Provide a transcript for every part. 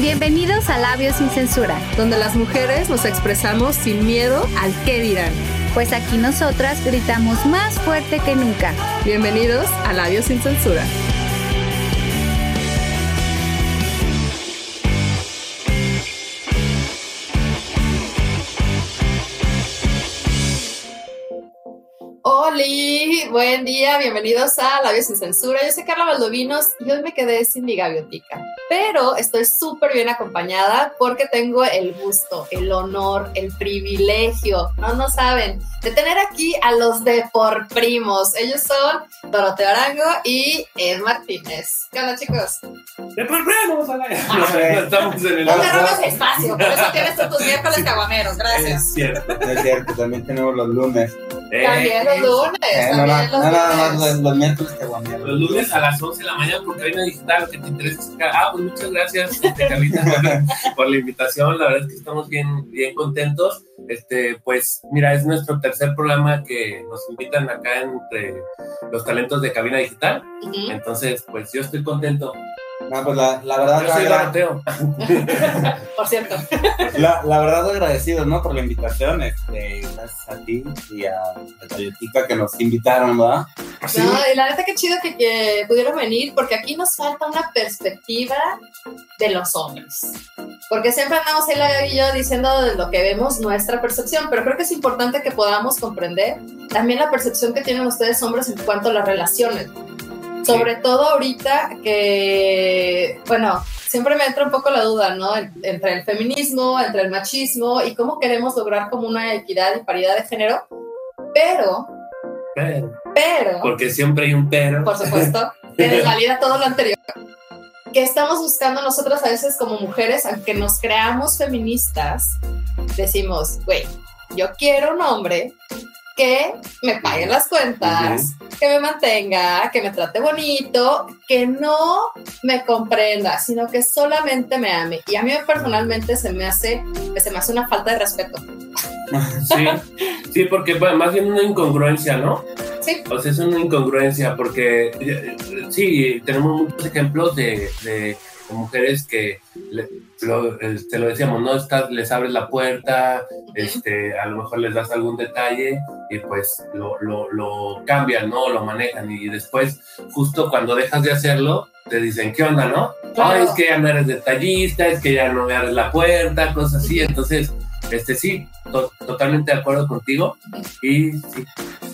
Bienvenidos a Labios sin Censura, donde las mujeres nos expresamos sin miedo al qué dirán. pues aquí nosotras gritamos más fuerte que nunca. Bienvenidos a Labios sin Censura. Oli, buen día, bienvenidos a Labios sin Censura. Yo soy Carla Valdovinos y hoy me quedé sin mi gaviotica, pero estoy súper bien acompañada porque tengo el gusto, el honor, el privilegio, no no saben, de tener aquí a los de por primos. Ellos son Doroteo Arango y Ed Martínez. ¿Qué onda, chicos? ¡De por primos! Ah, No, no estamos en el No te robes espacio, por eso tienes tus miércoles caguameros, Es gracias. cierto. Es cierto, también tenemos los lunes. También los lunes, Eh, no, también no, los no, nada más lunes. los, los miércoles que guameamos. Los lunes a las 11 de la mañana por Cabina Digital, que te interesa Ah, pues muchas gracias, este, Carlita, por la, por la invitación. La verdad es que estamos bien, bien contentos. Este, pues, mira, es nuestro tercer programa que nos invitan acá entre los talentos de Cabina Digital. Entonces, pues yo estoy contento. No, pues la, la verdad, Yo soy Doroteo. Por cierto, la, la verdad agradecidos, ¿no? Por la invitación, este, gracias a ti y a a Toyotica que nos invitaron, ¿verdad? Sí. No, y la neta que chido que, que pudieron venir, porque aquí nos falta una perspectiva de los hombres. Porque siempre andamos ahí la y yo diciendo de lo que vemos, nuestra percepción, pero creo que es importante que podamos comprender también la percepción que tienen ustedes hombres en cuanto a las relaciones. Sobre todo ahorita que, bueno, siempre me entra un poco la duda, ¿no? En- Entre el feminismo, entre el machismo y cómo queremos lograr como una equidad y paridad de género, pero, Pero, pero... porque siempre hay un pero. por supuesto, que desvalida todo lo anterior. Que estamos buscando nosotras a veces como mujeres, aunque nos creamos feministas, decimos, güey, yo quiero un hombre que me pague las cuentas, que me mantenga, que me trate bonito, que no me comprenda, sino que solamente me ame. Y a mí personalmente se me hace, se me hace una falta de respeto. Sí, sí, porque bueno, más bien una incongruencia, ¿no? Sí, O sea, es una incongruencia porque eh, sí, tenemos muchos ejemplos de, de- de mujeres que le- lo, eh, te lo decíamos, ¿no? Estás, les abres la puerta, este, a lo mejor les das algún detalle y pues lo, lo, lo cambian, ¿no? Lo manejan y después, justo cuando dejas de hacerlo, te dicen, ¿qué onda, no? Claro. Ay, es que ya no eres detallista, es que ya no me abres la puerta, cosas así. Entonces, este sí, to- totalmente de acuerdo contigo y sí,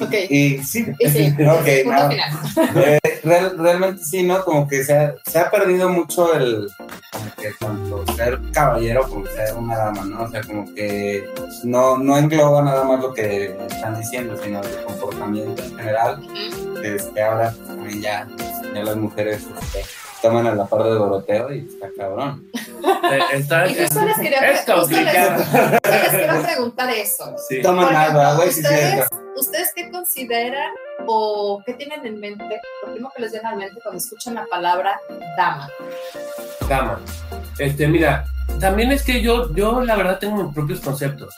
ok. Y sí, Y sí, ok, punto no, final. eh, real- realmente sí, ¿no? Como que se ha, se ha perdido mucho el, como que tanto ser caballero como ser una dama, ¿no? O sea, como que no, no engloba nada más lo que están diciendo, sino el comportamiento en general, Ujú. que es que ahora también ya, ya las mujeres este, toman a la par de Doroteo y está cabrón. Eh, está, Y justo les quería, es les- les quiero preguntar eso. Sí. Toman algo, güey, ¿ustedes, cierto. ¿Ustedes qué consideran o qué tienen en mente? Lo primero que les viene a la mente cuando escuchan la palabra dama. Dama. Este, mira, también es que yo, yo la verdad tengo mis propios conceptos.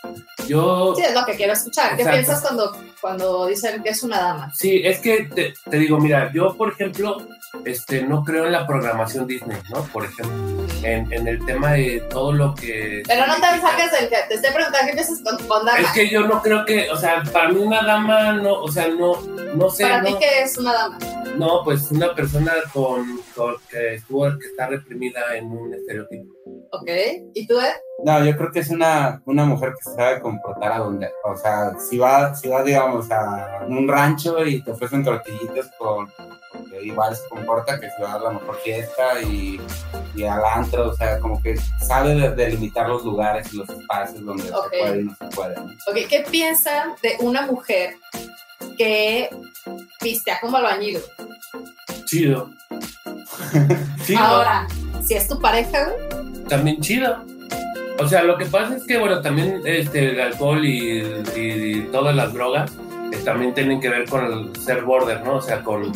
Yo, Sí, es lo que quiero escuchar. ¿Qué piensas cuando, cuando dicen que es una dama? sí, es que te, te digo, mira, yo, por ejemplo, este, no creo en la programación Disney, ¿no? Por ejemplo, en, en el tema de todo lo que... Pero no te salgas del que te estoy preguntando qué piensas con, con dama. Es que yo no creo que, o sea, para mí una dama, no, o sea, no, no sé, Para no, ti, ¿qué es una dama? no, pues una persona con, con- que estuvo, que está reprimida en un estereotipo. ¿Ok? ¿Y tú, Ed? No, yo creo que es una, una mujer que se sabe comportar a donde, o sea, si va, si va, digamos, a un rancho y te ofrecen tortillitas con, porque igual se comporta que si va a la mejor fiesta y, y al antro, o sea, como que sabe de- delimitar los lugares y los espacios donde se puede y no se puede. ¿no? Ok, ¿qué piensan de una mujer que vistea como albañil? Chido. ¿no? Ahora, si es tu pareja, güey, también chido. O sea, lo que pasa es que, bueno, también este, el alcohol y, y todas las drogas eh, también tienen que ver con el ser border, ¿no? O sea, con,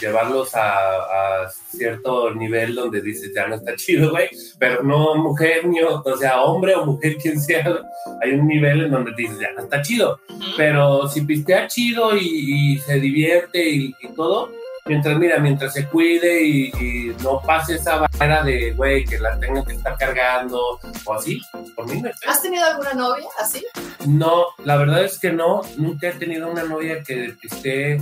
llevarlos a, a cierto nivel donde dices, ya no está chido, güey, pero no mujer, ni, o o sea, hombre o mujer, quien sea, hay un nivel en donde dices, ya no está chido. Pero si pistea chido y, y se divierte y, y todo, mientras, mira, mientras se cuide y, y no pase esa barrera de, güey, que la tengan que estar cargando o así, por mí no pedo. ¿Has tenido alguna novia así? No, la verdad es que no, nunca he tenido una novia que esté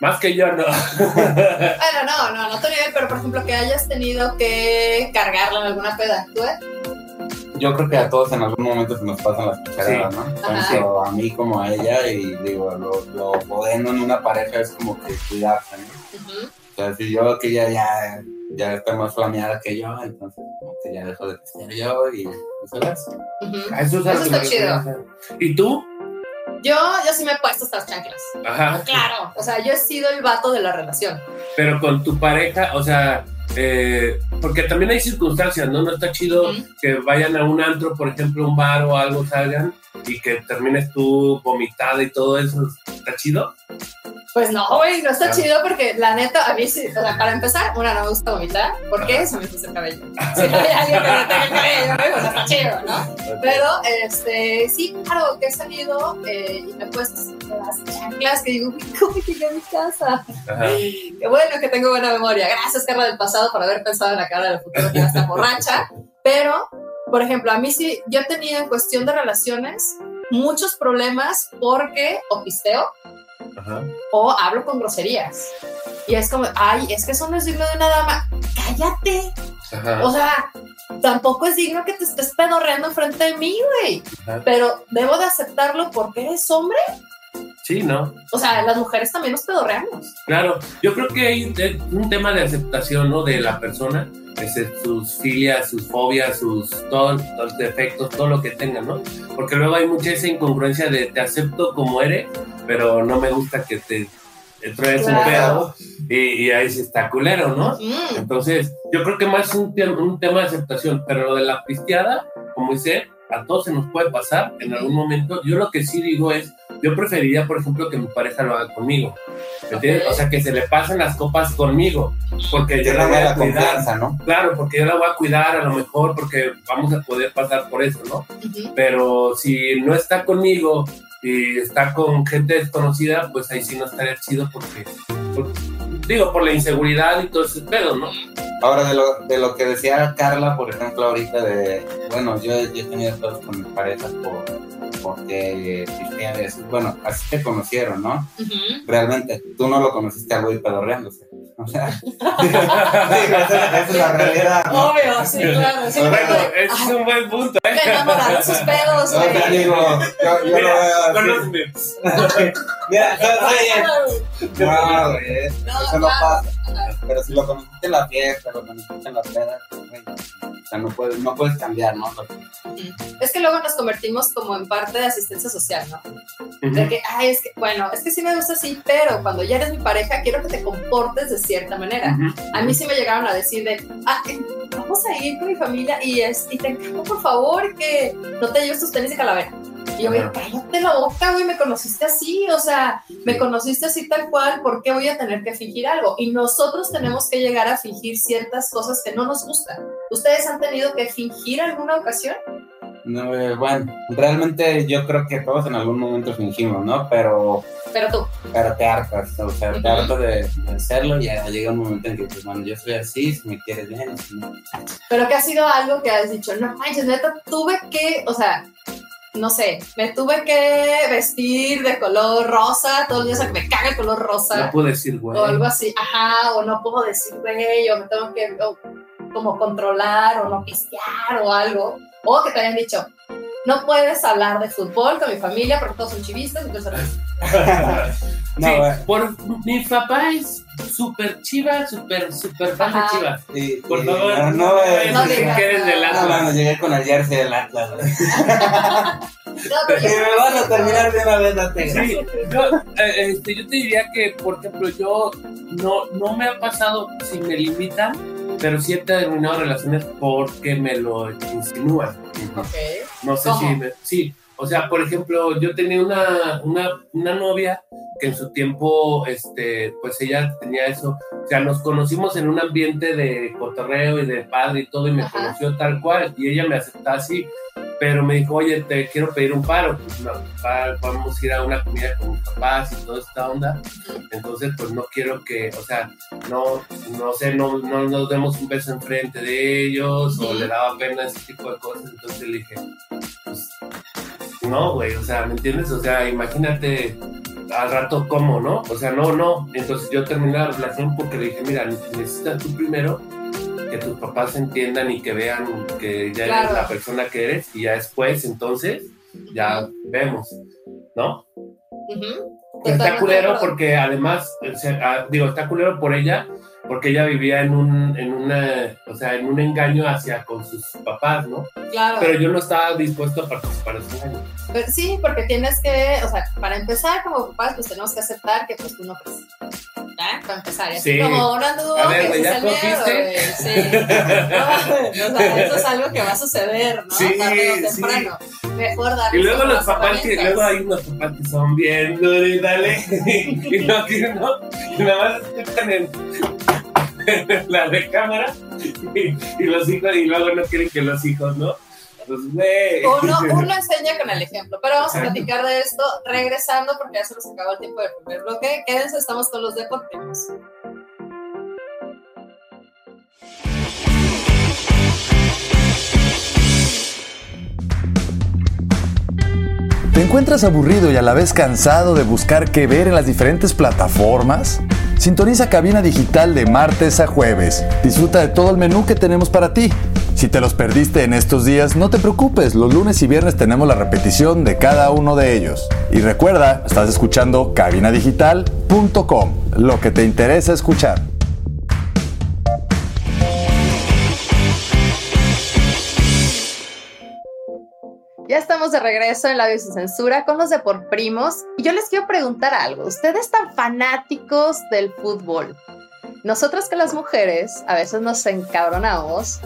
más que yo, no. Bueno, no, no, no te nivel, pero por ejemplo que hayas tenido que cargarla en alguna peda. ¿Tú, eh? Yo creo que a todos en algún momento se nos pasan las cucharadas, ¿no? Ajá. Tanto a mí como a ella, y digo, lo, lo bueno en una pareja es como que cuidarse, ¿no? O sea, si yo que ella ya, ya está más flameada que yo, entonces como que ya dejo de pistear yo y. Ujú. Eso, es a lo Eso está chido. ¿Y tú? Yo, yo sí me he puesto estas chanclas. Ajá. Claro, o sea, yo he sido el vato de la relación. Pero con tu pareja, o sea, eh, porque también hay circunstancias, ¿no? No está chido que vayan a un antro, por ejemplo, un bar o algo, salgan y que termines tú vomitada y todo eso. ¿Está chido? Pues no, güey, no está Claro. chido porque la neta, a mí sí, o sea, para empezar, una no me gusta vomitar porque se me puso el cabello. Si no hay alguien que me tenga el cabello, güey, pues está chido, ¿no? Pero, este, sí, claro, que he salido eh, y me he puesto las chanclas que digo, "Uy, ¿cómo llegué a mi casa? Ajá. Qué bueno que tengo buena memoria. Gracias, Carla del pasado, por haber pensado en la cara del futuro que iba a estar borracha. Pero, por ejemplo, a mí sí, yo he tenido en cuestión de relaciones muchos problemas porque o pisteo Ajá. o hablo con groserías. Y es como, ay, es que eso no es digno de una dama. Cállate. Ajá. O sea, tampoco es digno que te estés pedorreando enfrente de mí, güey. Pero debo de aceptarlo porque eres hombre. Sí, ¿no? O sea, las mujeres también nos pedorreamos. Claro, yo creo que hay un tema de aceptación, ¿no? De la persona, sus filias, sus fobias, sus todos los defectos, todo lo que tengan, ¿no? Porque luego hay mucha esa incongruencia de te acepto como eres, pero no me gusta que te, traes un pedo y, y ahí sí está culero, ¿no? Mm, Entonces, yo creo que más un, un tema de aceptación, pero lo de la pisteada, como dice, a todos se nos puede pasar en algún momento. Yo lo que sí digo es, yo preferiría, por ejemplo, que mi pareja lo haga conmigo. ¿me entiendes? O sea, que se le pasen las copas conmigo, porque Que yo la voy a la cuidar. ¿no? Claro, porque yo la voy a cuidar a lo mejor porque vamos a poder pasar por eso, ¿no? Pero si no está conmigo y está con gente desconocida, pues ahí sí no estaría chido porque, por- digo, por la inseguridad y todo ese pedo, ¿no? Ahora, de lo, de lo que decía Carla, por ejemplo, ahorita de, bueno, yo, yo he tenido pedos con mis parejas por, porque y así. bueno, así te conocieron, ¿no? Ujú. Realmente, tú no lo conociste al güey pedorreándose. O sea, sí, esa, esa es la realidad, ¿no? Obvio, sí, claro. Sí, Bueno, es un buen punto, ¿eh? Me enamoraron sus pedos, O sea, güey. digo, yo, yo lo veo Mira, así. Mira, no, güey, eso No, no claro. pasa. Pero si lo conociste en la fiesta, lo conociste en la peda, pues, güey, o sea, no puedes, no puedes cambiar, ¿no? Es que luego nos convertimos como en parte de asistencia social, ¿no? De que, ay, es que, bueno, es que sí me gusta así, pero cuando ya eres mi pareja, quiero que te comportes de cierta manera. A mí sí me llegaron a decir de, ah, eh, vamos a ir con mi familia y, es, y te encargo, por favor, que no te lleves tus tenis de calavera. Y yo, güey, cállate la boca, güey, me conociste así, o sea, me conociste así tal cual, ¿por qué voy a tener que fingir algo? Y nosotros tenemos que llegar a fingir ciertas cosas que no nos gustan. ¿Ustedes han tenido que fingir alguna ocasión? No, eh, bueno, realmente yo creo que todos en algún momento fingimos, ¿no? Pero, Pero tú, pero te hartas, o sea, te Ujú. hartas de, de hacerlo y ya llega un momento en que, pues, bueno, yo soy así, si me quieres bien, si no. pero que ha sido algo que has dicho, no manches, neta, tuve que, o sea, no sé, me tuve que vestir de color rosa, todos los días, o sea, que me caga el color rosa. No puedo decir, güey. o algo así, ajá, o no puedo decir güey, o me tengo que o, como controlar, o no pistear, o algo, o que te hayan dicho, no puedes hablar de fútbol con mi familia porque todos son chivistas, entonces, No, sí, güey, por, mi papá es súper chiva, súper, súper fan Ajá. de Chivas. y- Por y- favor, no, no, no, eh, no que eres del no, Atlas. mano, llegué con el jersey del Atlas, no, pero Y yo- me vas a terminar de una vez, date. Sí, yo, eh, este, yo te diría que, por ejemplo, yo no, no me ha pasado si me limitan, pero sí he terminado relaciones porque me lo insinúan. No sé ¿Cómo? si me- sí. O sea, por ejemplo, yo tenía una, una, una novia que en su tiempo, este, pues ella tenía eso. O sea, nos conocimos en un ambiente de cotorreo y de padre y todo, y me Ajá. conoció tal cual, y ella me aceptaba así. Pero me dijo, oye, te quiero pedir un paro, pues no, pa- vamos a ir a una comida con mis papás y toda esta onda, entonces pues no quiero que, o sea, no, no sé, no, no nos demos un beso enfrente de ellos, o le daba pena ese tipo de cosas, entonces le dije, pues, no, güey, o sea, ¿me entiendes? O sea, imagínate al rato cómo, ¿no? O sea, no, no, entonces yo terminé la relación porque le dije, mira, necesitas tú primero que tus papás entiendan y que vean que ya Claro. eres la persona que eres y ya después, entonces, ya vemos, ¿no? Ujú. Está Totalmente de culero porque además, o sea, ah, digo, está culero por ella, porque ella vivía en un, en una, o sea, en un engaño hacia con sus papás, ¿no? Claro. Pero yo no estaba dispuesto a participar en ese engaño. Sí, porque tienes que, o sea, para empezar como papás, pues tenemos que aceptar que pues tú no crees. ¿Ya? Para empezar, y así Sí. como un anduvo A ver, que ¿ya cogiste? Sí. No, o sea, eso es algo que va a suceder, ¿no? Sí, Tarde o sí. temprano. Mejor darles Y luego los papás que, luego hay unos papás que son bien duros y dale, y no, que no, y nada más escuchan en, en la recámara y, y los hijos, y luego no quieren que los hijos, ¿no? Uno, uno enseña con el ejemplo, pero vamos a platicar de esto regresando porque ya se nos acabó el tiempo del primer bloque. Quédense, estamos con los deportivos. ¿Te encuentras aburrido y a la vez cansado de buscar qué ver en las diferentes plataformas? Sintoniza Cabina Digital de martes a jueves. Disfruta de todo el menú que tenemos para ti. Si te los perdiste en estos días, no te preocupes, los lunes y viernes tenemos la repetición de cada uno de ellos. Y recuerda, estás escuchando cabinadigital.com, lo que te interesa escuchar. Ya estamos de regreso en Labios y Censura con los de por primos. Y yo les quiero preguntar algo. ¿Ustedes tan fanáticos del fútbol? Nosotras que las mujeres a veces nos encabronamos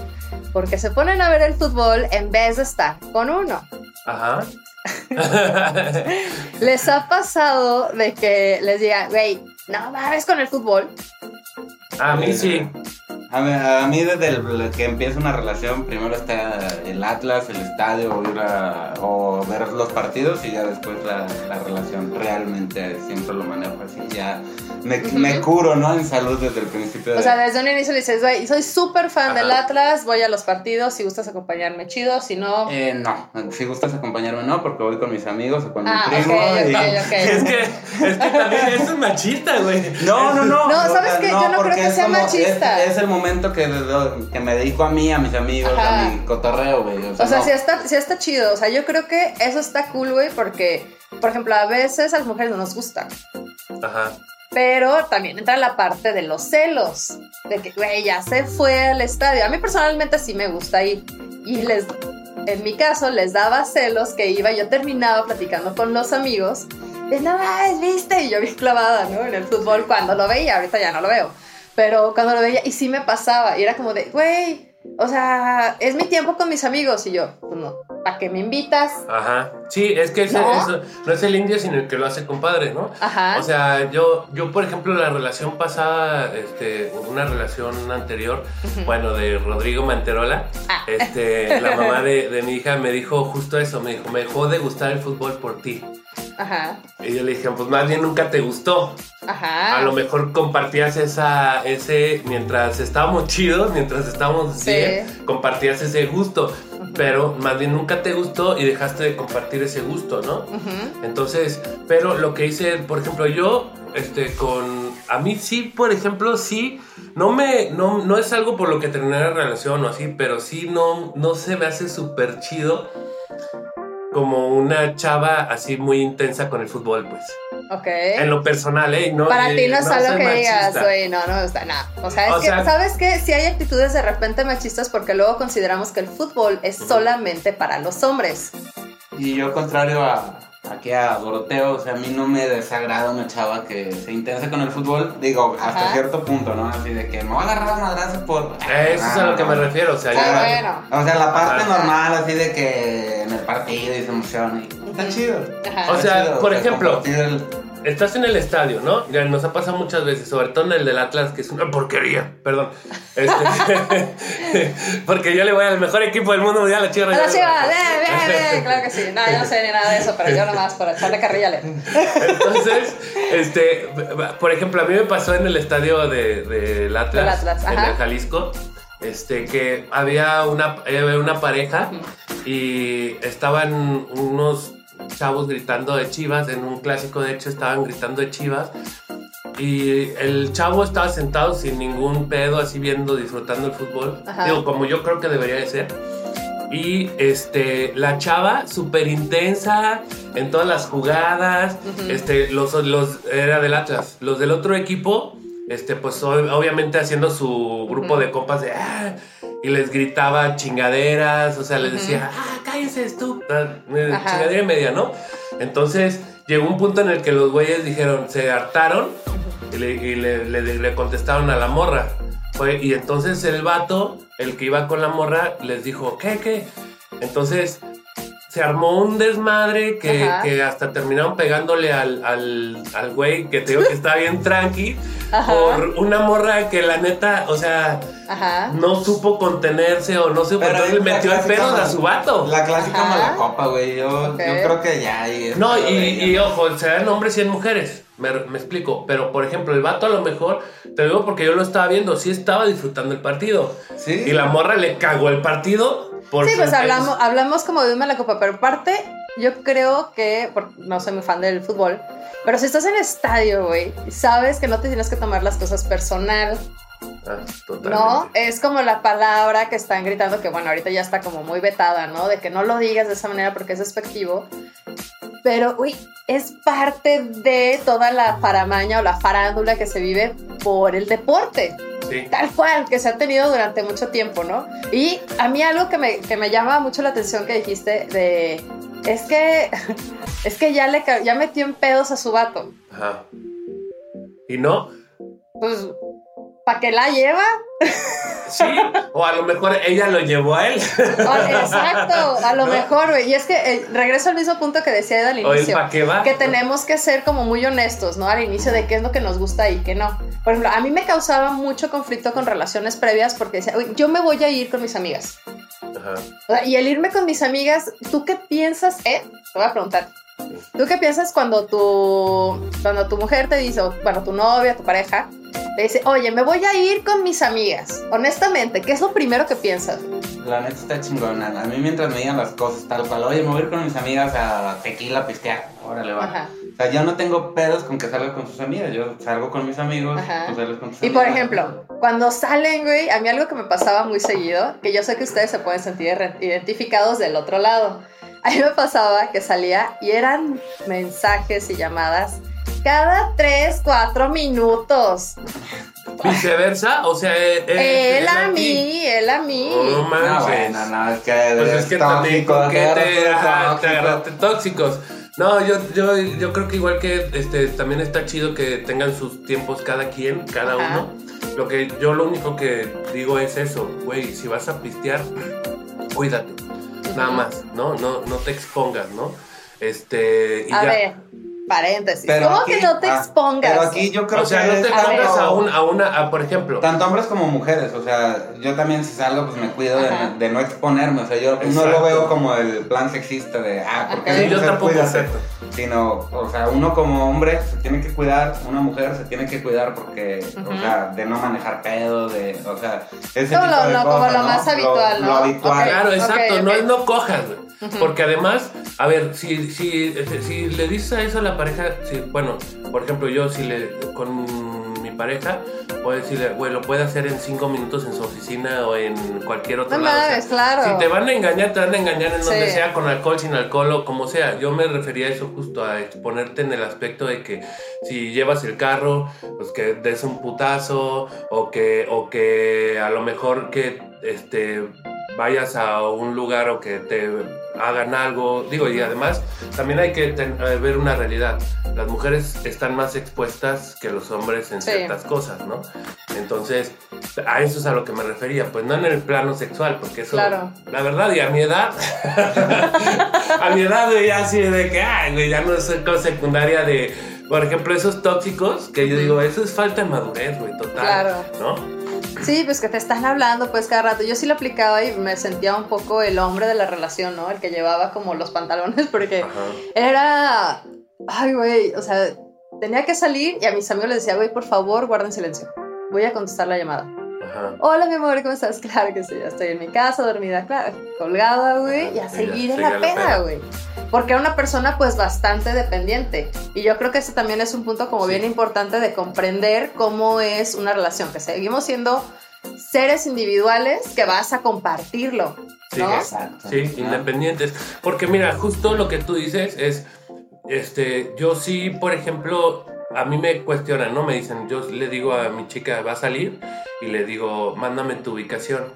porque se ponen a ver el fútbol en vez de estar con uno. Ajá. ¿Les ha pasado de que les digan, güey, no mames con el fútbol? a mí sí. A mí, a mí desde el- que empieza una relación, primero está el Atlas, el estadio, o, ir a- o ver los partidos y ya después la, la relación. Realmente siempre lo manejo así. Ya me, Ujú. me curo, ¿no? En salud desde el principio. de- O sea, desde un inicio le dices, güey, soy súper fan Ajá. del Atlas, voy a los partidos, si gustas acompañarme, chido, si no... Eh, no, si gustas acompañarme, no, porque voy con mis amigos o con Ah, mi primo. y- ok, ok. Es que, es que también eso es machista, güey. No, no, no. No, ¿sabes qué? Yo no creo que sea como- machista. Es, es el momento que, que me dedico a mí, a mis amigos, Ajá. a mi cotorreo, güey. O sea, O sea, no. sí está, sí está chido. O sea, yo creo que eso está cool, güey, porque, por ejemplo, a veces a las mujeres no nos gusta. Ajá. Pero también entra la parte de los celos. De que, güey, ya se fue al estadio. A mí personalmente sí me gusta ir. Y les, en mi caso, les daba celos que iba. Yo terminaba platicando con los amigos. De no viste. Y yo bien clavada, ¿no? En el fútbol cuando lo veía. Ahorita ya no lo veo. Pero cuando lo veía, y sí me pasaba. Y era como de, güey, o sea, es mi tiempo con mis amigos. Y yo, pues no, ¿para qué me invitas? Ajá. Sí, es que ese- ¿No? eso no es el indio, sino el que lo hace compadre, ¿no? Ajá. O sea, yo, yo, por ejemplo, la relación pasada, este, una relación anterior, bueno, de Rodrigo Manterola, Ah. este, la mamá de, de mi hija me dijo justo eso, me dijo, me dejó de gustar el fútbol por ti. Ajá. Y yo le dije, pues más bien nunca te gustó. Ajá. A lo mejor compartías esa, ese, mientras estábamos chidos, mientras estábamos Sí. bien, compartías ese gusto. Pero más bien nunca te gustó y dejaste de compartir ese gusto, ¿no? Ujú. Entonces, pero lo que hice, por ejemplo, yo, este, con, a mí sí, por ejemplo, sí, no me, no, no es algo por lo que terminé la relación o así, pero sí no, no se me hace súper chido como una chava así muy intensa con el fútbol, pues. Ok. En lo personal, ¿eh? No, Para eh, ti no es algo soy que digas, machista. güey, no, no me gusta nada. O sea, es O que, sea- ¿sabes qué? Si hay actitudes de repente machistas porque luego consideramos que el fútbol es solamente para los hombres. Y yo, contrario a aquí a Doroteo, o sea, a mí no me desagrada una chava que se intensa con el fútbol, digo, hasta Ajá. cierto punto, ¿no? Así de que me va a agarrar a madrazo por... Eso es a lo que me refiero, o sea, Ah, yo- bueno. O sea, la parte Ajá. normal, así de que en el partido y se emociona. y Está chido. Ajá. O sea, Está chido, por ejemplo, el- estás en el estadio, ¿no? Ya nos ha pasado muchas veces, sobre todo en el del Atlas, que es una porquería, perdón. Este, porque yo le voy al mejor equipo del mundo mundial, la Chivas. A la Chivas, bien, bien, claro que sí. No, yo no sé ni nada de eso, pero yo nomás por echarle carrilla le. Entonces, este, por ejemplo, a mí me pasó en el estadio de, del Atlas, Del Atlas, en el Jalisco, este, que había una, había una pareja y estaban unos chavos gritando de chivas, en un clásico de hecho estaban gritando de chivas. Y el chavo estaba sentado sin ningún pedo, así viendo, disfrutando el fútbol. Ajá. Digo, como yo creo que debería de ser. Y este, la chava, súper intensa en todas las jugadas. Este, los, los, era del Atlas. Los del otro equipo, este, pues ob- obviamente haciendo su grupo de compas de. "Ah", y les gritaba chingaderas, o sea, les decía, ah, cállense, estúpida. eh. Chingadera y media, ¿no? Entonces llegó un punto en el que los güeyes dijeron, se hartaron y le, y le- le- le contestaron a la morra. Fue- y entonces el vato, el que iba con la morra, les dijo, ¿qué, qué? Entonces se armó un desmadre que, hasta terminaron pegándole al, al, al güey que te digo que está bien tranqui Ajá. por una morra que la neta, o sea, Ajá. no supo contenerse o no supo, Pero entonces le la metió el pedo a su vato. La clásica Ajá. mala copa, güey. Yo, creo que ya es No, y, y ojo, se dan hombres y en mujeres. Me, me explico. Pero, por ejemplo, el vato a lo mejor, te digo porque yo lo estaba viendo, sí estaba disfrutando el partido. Sí. Y la morra le cagó el partido por Sí, pues hablamos, hablamos como de un mala copa, pero aparte, yo creo que, no soy muy fan del fútbol, pero si estás en estadio, güey, sabes que no te tienes que tomar las cosas personal, Ah. ¿no? Es como la palabra que están gritando, que bueno, ahorita ya está como muy vetada, ¿no? De que no lo digas de esa manera porque es despectivo. Pero, uy, es parte de toda la paramaña o la farándula que se vive por el deporte Sí. tal cual, que se ha tenido durante mucho tiempo, ¿no? Y a mí algo que me, que me llama mucho la atención que dijiste de... Es que, es que ya, le, ya metió en pedos a su vato. Ajá. Y no, Pues, ¿para qué la lleva? sí. o a lo mejor ella lo llevó a él. O- Exacto, a lo ¿No? mejor, güey. Y es que eh, regreso al mismo punto que decía Ed al inicio. para qué va. que tenemos que ser como muy honestos, ¿no? Al inicio de qué es lo que nos gusta y qué no. Por ejemplo, a mí me causaba mucho conflicto con relaciones previas porque decía, "Uy, yo me voy a ir con mis amigas. Ajá. O sea, y el irme con mis amigas, ¿tú qué piensas, eh? Te voy a preguntar. ¿Tú qué piensas cuando tu, cuando tu mujer te dice, o, bueno, tu novia, tu pareja, te dice, oye, me voy a ir con mis amigas? Honestamente, ¿qué es lo primero que piensas? La neta está chingona. A mí mientras me digan las cosas tal cual, oye, me voy a ir con mis amigas a tequila a pistear. Órale, va. Ajá. O sea, yo no tengo pedos con que salga con sus amigas. Yo salgo con mis amigos, tú sales con tus Y por amigas. ejemplo, cuando salen, güey, a mí algo que me pasaba muy seguido, que yo sé que ustedes se pueden sentir identificados del otro lado. A mí me pasaba que salía y eran mensajes y llamadas cada 3, 4 minutos. Viceversa, o sea, eh, eh, Él a aquí. mí, él a mí. Oh, No, manches. bueno, no, es que. Pues es que también tóxico, con que agarras te, todo ajá, te tóxico. agarraste tóxicos. No, yo, yo, yo creo que igual que este, también está chido que tengan sus tiempos cada quien, cada Ajá. uno. Lo que yo lo único que digo es eso, güey, si vas a pistear, cuídate. Nada más, ¿no? No, no te expongas, ¿no? Este, y A ya. ver, paréntesis. Pero ¿Cómo aquí- que no te ah, expongas? Pero aquí yo creo O sea, que no te expongas a, un, a una, a, por ejemplo. Tanto hombres como mujeres, o sea, yo también si salgo pues me cuido de, no exponerme, o sea, yo no lo veo como el plan sexista de, ah, porque. Sí, yo tampoco, exacto. Sino, o sea, uno como hombre se tiene que cuidar, una mujer se tiene que cuidar porque, o sea, de no manejar pedo, de, o sea, ese Como tipo lo- de lo- como lo ¿no? más habitual, Lo, ¿no? lo habitual. Claro, exacto, no es no cojas, güey. Porque además, a ver, si, si, si le dices a eso a la pareja, si, bueno, por ejemplo, yo si le con mi pareja, puedo decirle, güey, lo puede hacer en cinco minutos en su oficina o en cualquier otro No lado. o sea, mames, claro. Si te van a engañar, te van a engañar en donde sea, con alcohol, sin alcohol o como sea. Yo me refería a eso justo, a exponerte en el aspecto de que si llevas el carro, pues que des un putazo o que, o que a lo mejor que este, vayas a un lugar o que te hagan algo. Digo, y además también hay que ten- eh, ver una realidad. Las mujeres están más expuestas que los hombres en Sí. ciertas cosas, ¿no? Entonces, a eso es a lo que me refería. Pues no en el plano sexual, porque eso, Claro. la verdad, y a mi edad, a mi edad, güey, así de que, ay, güey, ya no es cosa secundaria de por ejemplo, esos tóxicos, que yo digo, eso es falta de madurez, güey, total. Claro. ¿No? Sí, pues que te están hablando pues cada rato. Yo sí lo aplicaba y me sentía un poco el hombre de la relación, ¿no? El que llevaba como los pantalones porque Ajá. era... Ay, güey, o sea, tenía que salir y a mis amigos les decía, güey, por favor, guarden silencio. Voy a contestar la llamada. Ajá. Hola, mi amor, ¿cómo estás? Claro que sí, ya estoy en mi casa, dormida, claro, colgada, güey, y a seguir en la peda, peda. güey. Porque era una persona, pues, bastante dependiente. Y yo creo que ese también es un punto como Sí. bien importante de comprender cómo es una relación, que seguimos siendo seres individuales que vas a compartirlo, Sí, ¿no? Exacto. Sí, ¿no? independientes. Porque mira, justo lo que tú dices es, este, yo sí, por ejemplo, a mí me cuestionan, ¿no? Me dicen, yo le digo a mi chica, va a salir, y le digo, mándame tu ubicación.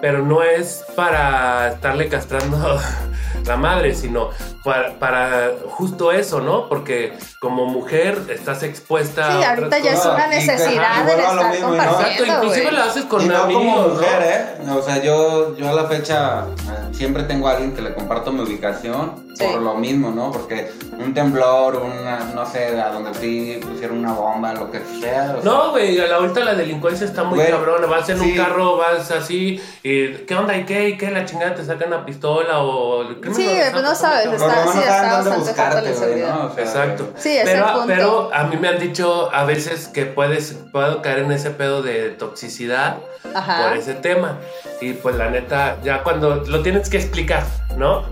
Pero no es para estarle castrando la madre, sino para, para justo eso, ¿no? Porque como mujer estás expuesta Sí, a ahorita ya es una necesidad de estar mismo, ¿no? Exacto, compartiendo, inclusive lo haces con y no amigos, como ¿no? mujer, ¿eh? O sea, yo, yo a la fecha eh, siempre tengo a alguien que le comparto mi ubicación Sí. por lo mismo, ¿no? Porque un temblor, una, no sé, a donde fui pusieron una bomba, lo que sea. o No, güey, a la- ahorita la delincuencia está muy Güey, cabrona. Vas en un sí. carro, vas así, y ¿qué onda? ¿Y qué? ¿Y qué? La chingada te sacan una pistola o... el crimen Sí, organizado pues no muy sabes, está- menos sí, está dónde bastante buscarte, güey. ¿no? O sea, Exacto. Sí, Pero, punto. pero a mí me han dicho a veces que puedes, puedo caer en ese pedo de toxicidad Ajá. por ese tema. Y pues la neta, ya cuando lo tienes que explicar, ¿no?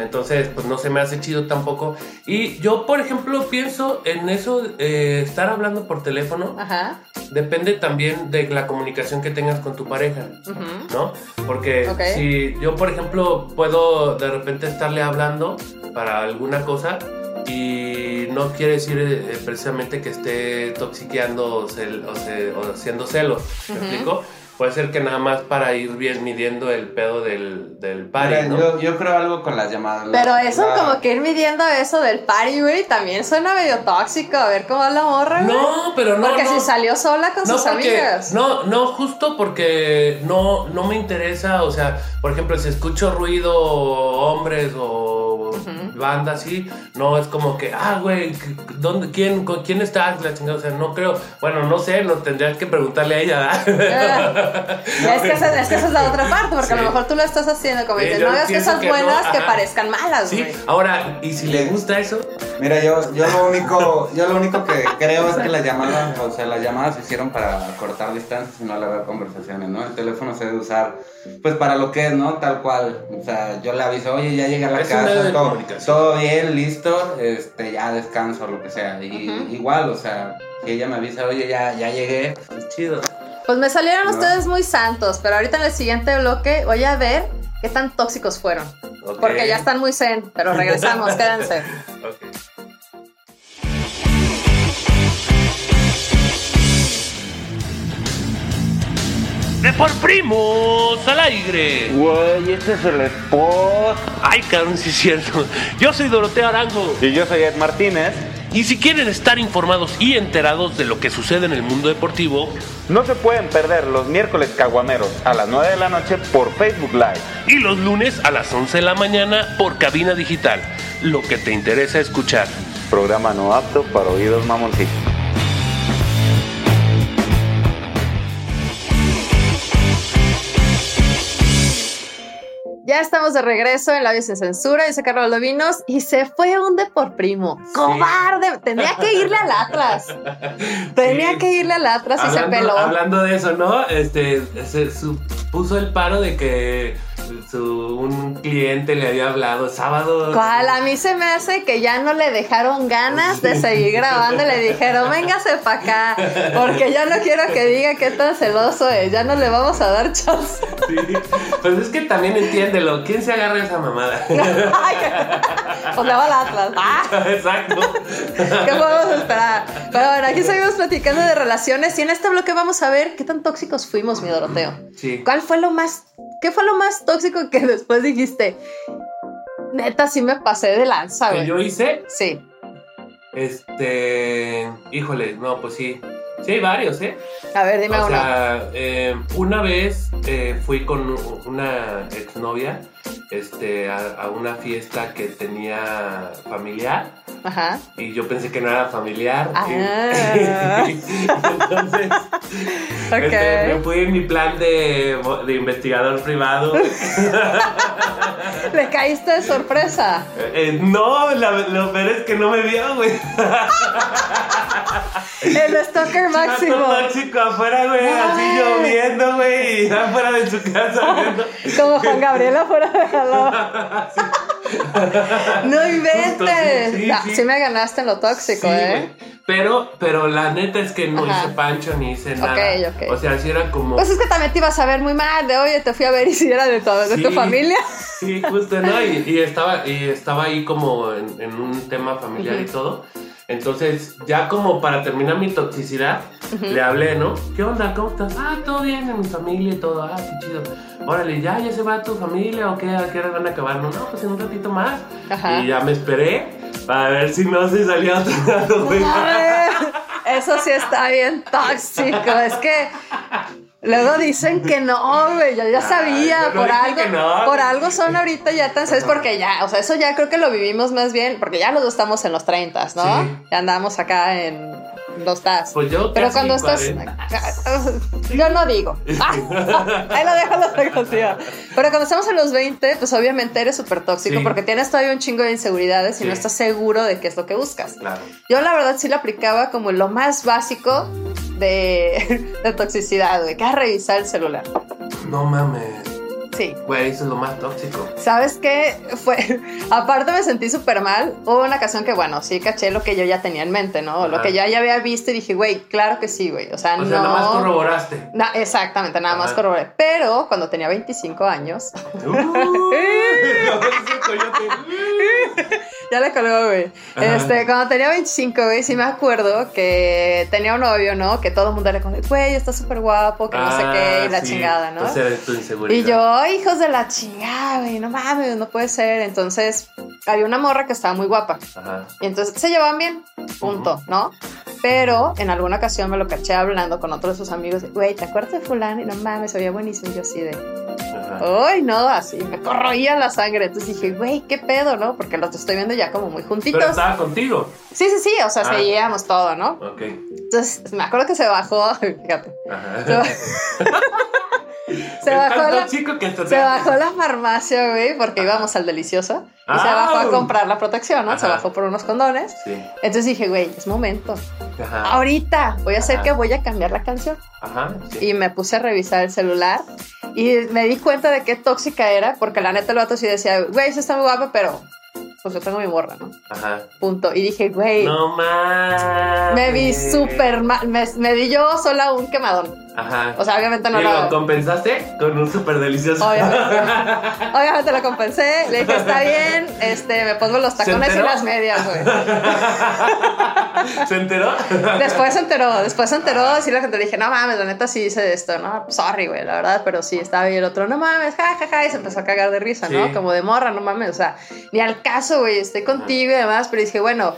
Entonces, pues no se me hace chido tampoco. Y yo, por ejemplo, pienso en eso, eh, estar hablando por teléfono, Ajá. depende también de la comunicación que tengas con tu pareja. ¿no? Porque si yo, por ejemplo, puedo de repente estarle hablando para alguna cosa y no quiere decir eh, precisamente que esté toxiqueando o, cel- o se- o haciendo celos, ¿me explico? Puede ser que nada más para ir bien midiendo el pedo del, del party, Mira, ¿no? yo, yo creo algo con las llamadas. la- Pero eso la- como que ir midiendo eso del party, güey, también suena medio tóxico. A ver cómo va la morra, güey. No, pero no, Porque no. si salió sola con No, sus porque, amigas. no, no, justo porque no, no me interesa, o sea, por ejemplo, si escucho ruido, hombres o Ujú. banda así, no es como que, ah, güey, ¿dónde, quién, con quién estás? La chingada, o sea, no creo, bueno, no sé, no tendrías que preguntarle a ella, ¿verdad? Ah, es, que esa, es que esa es la otra parte, porque a lo mejor tú lo estás haciendo como dices, no hagas cosas que no, buenas que ajá. parezcan malas, sí, güey. ahora, y si le gusta eso, Mira, yo, yo lo único, yo lo único que creo es que las llamadas, o sea, las llamadas se hicieron para cortar distancias y no alargar conversaciones, ¿no? El teléfono se debe usar, pues, para lo que es, ¿no? Tal cual. O sea, yo le aviso, oye, ya llegué a la Es casa, todo, comunicación. todo bien, listo, este, ya descanso, lo que sea. Y igual, o sea, si ella me avisa, oye, ya, ya llegué, pues chido. Pues me salieron No. ustedes muy santos, pero ahorita en el siguiente bloque voy a ver qué tan tóxicos fueron. Porque ya están muy zen, pero regresamos, quédense. De por primos al aire. Güey, este es el spot. Ay, cabrón, sí es cierto. Yo soy Doroteo Arango. Y yo soy Ed Martínez. Y si quieren estar informados y enterados de lo que sucede en el mundo deportivo, No se pueden perder los miércoles caguameros a las 9 de la noche por Facebook Live. y los lunes a las 11 de la mañana por cabina digital, lo que te interesa escuchar. Programa no apto para oídos mamoncitos. Ya estamos de regreso en Labios sin Censura, dice Carlos Lovinos, y se fue un de por primo. ¡Cobarde! Tenía que irle al Atlas. Tenía Sí. que irle al Atlas y se peló. hablando de eso, ¿no? Este, se puso el paro de que su, un cliente le había hablado sábado. ¿Cuál? A mí se me hace que ya no le dejaron ganas de seguir grabando. Le dijeron, véngase para acá, porque ya no quiero que diga qué tan celoso es. Ya no le vamos a dar chance. Sí. Pues es que también entiéndelo. ¿Quién se agarra esa mamada? Pues le va al Atlas. ¡Ah! Exacto. ¿Qué podemos esperar? Pero bueno, aquí seguimos platicando de relaciones y en este bloque vamos a ver qué tan tóxicos fuimos, mi Doroteo. Sí. ¿Cuál fue lo más, qué fue lo más tóxico que después dijiste? Neta, sí me pasé de lanza, Que güey. yo hice, Sí. este. Híjole, no, pues sí. Sí, hay varios, ¿eh? A ver, dime o uno. sea, eh, una vez eh, fui con una exnovia este, a, a una fiesta que tenía familiar Ajá. y yo pensé que no era familiar. Ah. Y- entonces, Ok. este, me fui en mi plan de, de investigador privado. Le caíste de sorpresa. Eh, no, la- lo peor es que no me vio, güey. El stalker máximo. Vato tóxico afuera, güey, así lloviendo, güey, y afuera de su casa. Como Juan Gabriel afuera de Jalapa. No inventes. Sí, No, me ganaste en lo tóxico, Sí, ¿eh? Pero, pero la neta es que no Ajá. hice pancho ni hice nada. O sea, sí era como. Pues es que también te ibas a ver muy mal de, oye, te fui a ver y si era de tu, de tu familia. Sí, justo, ¿no? Y, y estaba, y estaba ahí como en, en un tema familiar y todo. Entonces, ya como para terminar mi toxicidad, le hablé, ¿no? ¿Qué onda? ¿Cómo estás? Ah, todo bien en mi familia y todo. Ah, qué chido. Órale, ¿ya, ya se va tu familia o qué? ¿A qué hora van a acabar? No, no, pues en un ratito más. Ajá. Y ya me esperé para ver si no se salía otro lado, Eso sí está bien tóxico. Es que luego dicen que no, güey. Yo ya sabía. no por algo, no. por algo son ahorita ya tan. Es porque ya, o sea, eso ya creo que lo vivimos más bien. Porque ya los dos estamos en los 30, ¿no? Sí. Ya andamos acá en los TAS. Pues yo Pero cuando estás. 40. Yo no digo. Ah, ahí lo dejo la negativa. Pero cuando estamos en los 20, pues obviamente eres súper tóxico Sí. porque tienes todavía un chingo de inseguridades y Sí. no estás seguro de qué es lo que buscas. Claro. Yo la verdad sí lo aplicaba como lo más básico de, de toxicidad, güey, que es revisar el celular. No mames. Sí. Güey, eso es lo más tóxico. ¿Sabes qué? Fue, aparte me sentí súper mal. Hubo una ocasión que, bueno, sí caché lo que yo ya tenía en mente, ¿no? Lo que yo ya había visto y dije, güey, claro que sí, güey. O sea, O no. sea, nada más corroboraste. Na- exactamente, nada más Ajá. corroboré. Pero cuando tenía 25 años, Uh. ya le colgó, güey. Este, cuando tenía 25, güey, sí me acuerdo que tenía un novio, ¿no? Que todo el mundo le como, güey, está súper guapo, que no sé qué, y la Ah, sí. chingada, ¿no? Entonces era tu inseguridad. Y yo, hijos de la chingada, güey, no mames, no puede ser. Entonces, había una morra que estaba muy guapa. Ajá. Y entonces se llevaban bien, punto, ¿no? Pero en alguna ocasión me lo caché hablando con otros de sus amigos. Güey, ¿te acuerdas de fulano? Y no mames, veía buenísimo. Y yo así de. ¡ay, no! Así, me corroía la sangre. Entonces dije, güey, ¿qué pedo, no? Porque los estoy viendo ya como muy juntitos. Pero estaba contigo. Sí, sí, sí, o sea, Ah. seguíamos todo, ¿no? Ok. Entonces me acuerdo que se bajó, fíjate, Ajá. se, se bajó la, tóxico que Se bajó la farmacia, güey, porque íbamos al delicioso. Y se Ah. bajó a comprar la protección, ¿no? Se Ajá. bajó por unos condones. Sí. Entonces dije, güey, es momento. Ajá. Ahorita voy a hacer Ajá. que voy a cambiar la canción. Ajá. Sí. Y me puse a revisar el celular. Y me di cuenta de qué tóxica era, porque la neta el vato sí decía, güey, sí está muy guapa, pero pues yo tengo mi morra, ¿no? Ajá. Punto. Y dije, güey, No mames. me vi súper mal. Me, me di yo sola un quemadón. Ajá. O sea, obviamente no ¿Y lo. lo compensaste con un súper delicioso? Obviamente. Obviamente lo compensé. Le dije, está bien, este, me pongo los tacones y las medias, güey. ¿Se enteró? Después se enteró, después se enteró, sí la gente le dije, no mames, la neta sí hice esto, no, sorry, güey, la verdad, pero sí, estaba bien el otro, no mames, ja, ja, ja, y se empezó a cagar de risa, Sí. ¿no? Como de morra, no mames, o sea, ni al caso, güey, estoy contigo y demás, pero dije, bueno,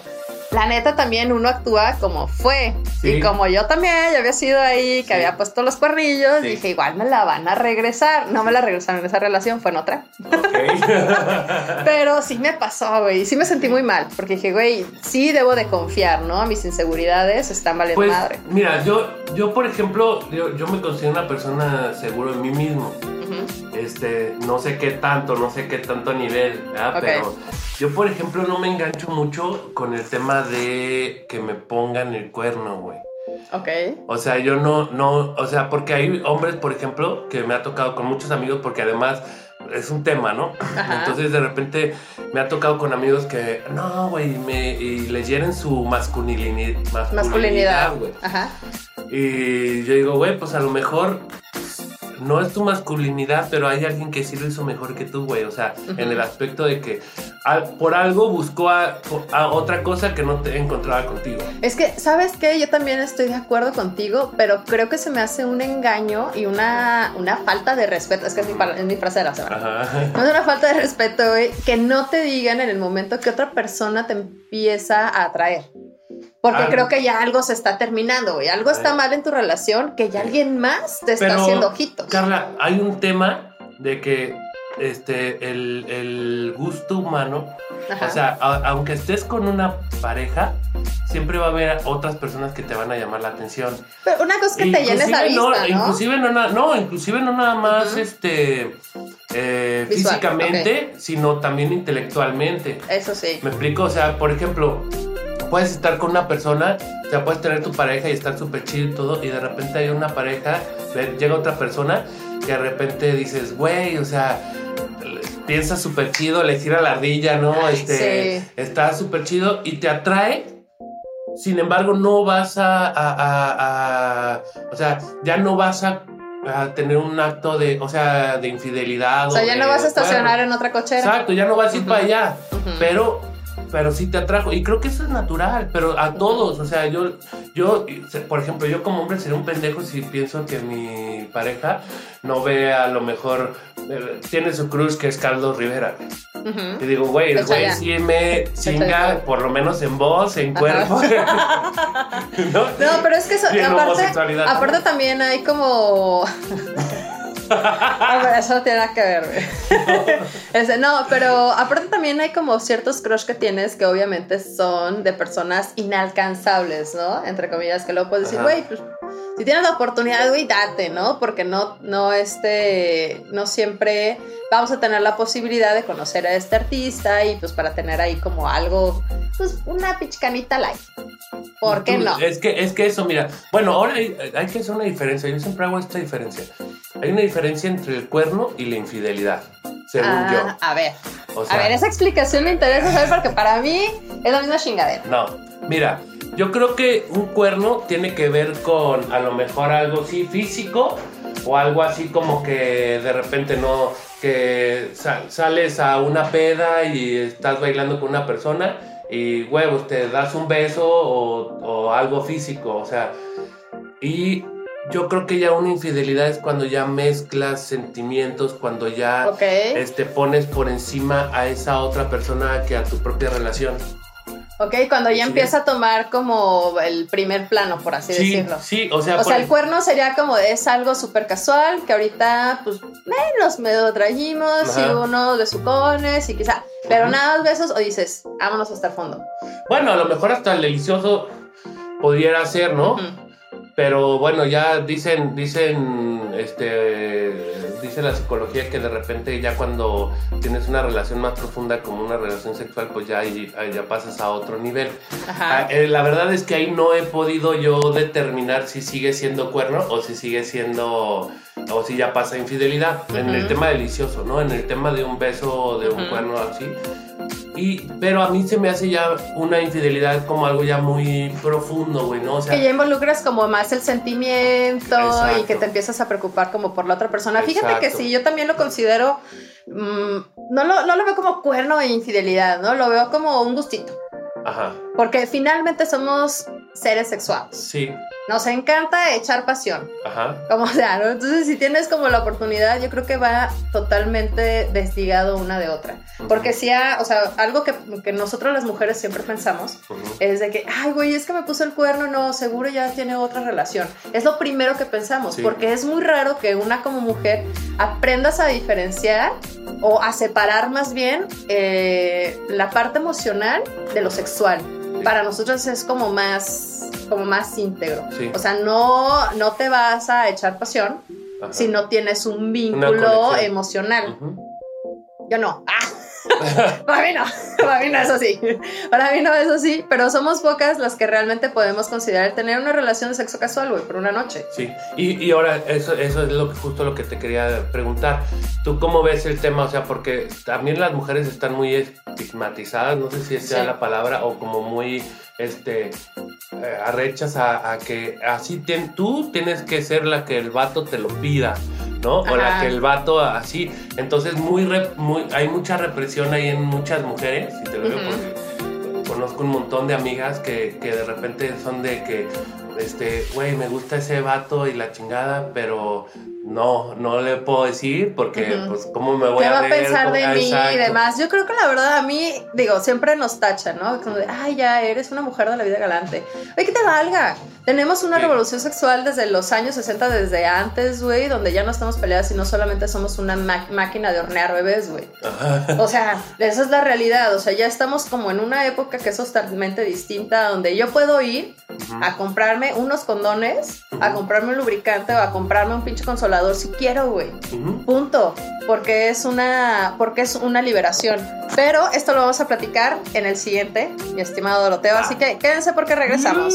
la neta también uno actúa como fue, Sí. y como yo también, ya había sido ahí, que Sí. había puesto los cuernillos, Sí. dije, igual me la van a regresar, no me la regresaron en esa relación, fue en otra, Ok. pero sí me pasó, güey, sí me sentí muy mal, porque dije, güey, sí debo de confiar, ¿no? Mis inseguridades están valiendo Pues, madre. mira, yo, yo por ejemplo, yo, yo me considero una persona seguro en mí mismo. Este, no sé qué tanto, no sé qué tanto nivel, ¿verdad? Pero yo, por ejemplo, no me engancho mucho con el tema de que me pongan el cuerno, güey. Ok. O sea, yo no, no, o sea, porque hay hombres, por ejemplo, que me ha tocado con muchos amigos, porque además es un tema, ¿no? Ajá. Entonces de repente me ha tocado con amigos que, no, güey, me, y le hieren su masculinidad, Masculinidad. masculinidad, güey. Ajá. Y yo digo, güey, pues a lo mejor no es tu masculinidad, pero hay alguien que sí lo hizo mejor que tú, güey. O sea, en el aspecto de que al- por algo buscó a, a otra cosa que no te encontraba contigo. Es que, ¿sabes qué? Yo también estoy de acuerdo contigo, pero creo que se me hace un engaño y una, una falta de respeto. Es que es mi, es mi frase de la semana. Ajá. No es una falta de respeto, güey, que no te digan en el momento que otra persona te empieza a atraer. Porque Ah. creo que ya algo se está terminando, güey. Algo está Ah. mal en tu relación que ya alguien más te está haciendo ojitos. Carla, hay un tema de que este, el, el gusto humano, Ajá. o sea, a- aunque estés con una pareja, siempre va a haber otras personas que te van a llamar la atención. Pero una cosa es que te llenes la vista, no, ¿no? Inclusive no, no, inclusive no nada más este eh, Visual, físicamente, sino también intelectualmente. Eso sí. ¿Me explico? O sea, por ejemplo, puedes estar con una persona, o sea, puedes tener tu pareja y estar súper chido y todo, y de repente hay una pareja, llega otra persona, que de repente dices, güey, o sea, piensas súper chido, le gira la ardilla, ¿no? Ay, este, sí. está súper chido y te atrae. Sin embargo, no vas a, a- a- a- o sea, ya no vas a, a tener un acto de, o sea, de infidelidad. O sea, ya no vas a estacionar cuerno. en otra cochera. Exacto, ya no vas a ir Ujú. para allá Ujú. pero pero sí te atrajo. Y creo que eso es natural pero a todos o sea yo yo por ejemplo yo como hombre sería un pendejo si pienso que mi pareja no ve a lo mejor eh, tiene su cruz que es Carlos Rivera. Y digo güey el güey sí me chinga por lo menos en voz en cuerpo. ¿no? No, pero es que eso, aparte, aparte también hay como... Ah, pero eso no tiene nada que ver, güey. Ese, no, pero aparte también hay como ciertos crush que tienes que obviamente son de personas inalcanzables, ¿no? Entre comillas, que luego puedes decir, güey, pues si tienes la oportunidad, güey, date, ¿no? Porque no, no, este, no siempre vamos a tener la posibilidad de conocer a este artista y pues para tener ahí como algo, pues una pichcanita light. ¿Por qué no? Es que, es que eso, mira, bueno, ahora hay, hay que hacer una diferencia. Yo siempre hago esta diferencia. Hay una diferencia entre el cuerno y la infidelidad, según Ah, a ver, yo. O sea, a ver, esa explicación me interesa saber porque para mí es la misma chingadera. no, mira, yo creo que un cuerno tiene que ver con a lo mejor algo sí físico o algo así como que de repente no, que sa- sales a una peda y estás bailando con una persona y huevos, te das un beso o, o algo físico, o sea, y yo creo que ya una infidelidad es cuando ya mezclas sentimientos, cuando ya este, pones por encima a esa otra persona que a tu propia relación. Ok, cuando ya Sí. empieza a tomar como el primer plano, por así Sí, decirlo. sí, o sea, O sea, el cuerno sería como es algo súper casual, que ahorita, pues, menos me lo trajimos y uno de sucones y quizá. Pero nada más besos o dices, vámonos hasta el fondo. bueno, a lo mejor hasta el delicioso pudiera ser, ¿no? Ujú. Pero bueno, ya dicen, dicen, este, dice la psicología que de repente ya cuando tienes una relación más profunda como una relación sexual, pues ya, ya pasas a otro nivel. Ah, Ajá. eh, la verdad es que ahí no he podido yo determinar si sigue siendo cuerno o si sigue siendo o si ya pasa infidelidad en el tema delicioso, ¿no? En el tema de un beso de un cuerno así. Y, pero a mí se me hace ya una infidelidad como algo ya muy profundo, güey, ¿no? O sea, que ya involucras como más el sentimiento y que te empiezas a preocupar como por la otra persona. Fíjate que sí, yo también lo considero, mm, no, lo, no lo veo como cuerno e infidelidad, ¿no? Lo veo como un gustito. ajá, Porque finalmente somos seres sexuales. sí, Nos encanta echar pasión, ajá, como sea, ¿no? Entonces, si tienes como la oportunidad, yo creo que va totalmente desligado una de otra. Porque si, ha- o sea, algo que, que nosotros las mujeres siempre pensamos es de que, ay, güey, es que me puso el cuerno, no, seguro ya tiene otra relación. Es lo primero que pensamos, Sí. porque es muy raro que una como mujer aprendas a diferenciar o a separar más bien eh, la parte emocional de lo sexual. Para nosotros es como más, como más íntegro. Sí. O sea, no, no te vas a echar pasión ajá. si no tienes un vínculo emocional. Yo no. ¡Ah! Para mí no, para mí no, eso sí. Para mí no, eso sí. Pero somos pocas las que realmente podemos considerar tener una relación de sexo casual, güey, por una noche. Sí, y, y ahora eso, eso es lo que, justo lo que te quería preguntar. ¿Tú cómo ves el tema? O sea, porque también las mujeres están muy estigmatizadas, no sé si esa sea Sí. la palabra, o como muy este eh, arrechas a, a que así tien- tú tienes que ser la que el vato te lo pida, ¿no? O la que el vato así. Entonces muy, rep- muy hay mucha represión ahí en muchas mujeres, y te lo digo porque conozco un montón de amigas que, que de repente son de que, este, güey, me gusta ese vato y la chingada, pero no, no le puedo decir porque, pues, ¿cómo me voy ¿Qué a va a pensar de mí y demás? Yo creo que la verdad a mí, digo, siempre nos tachan, ¿no? Como de, ay, ya eres una mujer de la vida galante. Oye, que te valga. Tenemos una revolución sexual desde los años 60, desde antes, güey, donde ya no estamos peleadas, sino solamente somos una máquina de hornear bebés, güey. O sea, esa es la realidad. O sea, ya estamos como en una época que es totalmente distinta, donde yo puedo ir a comprarme unos condones, a comprarme un lubricante o a comprarme un pinche consolador si quiero, güey. Punto. Porque es una, porque es una liberación. Pero esto lo vamos a platicar en el siguiente, mi estimado Doroteo. Así que quédense porque regresamos.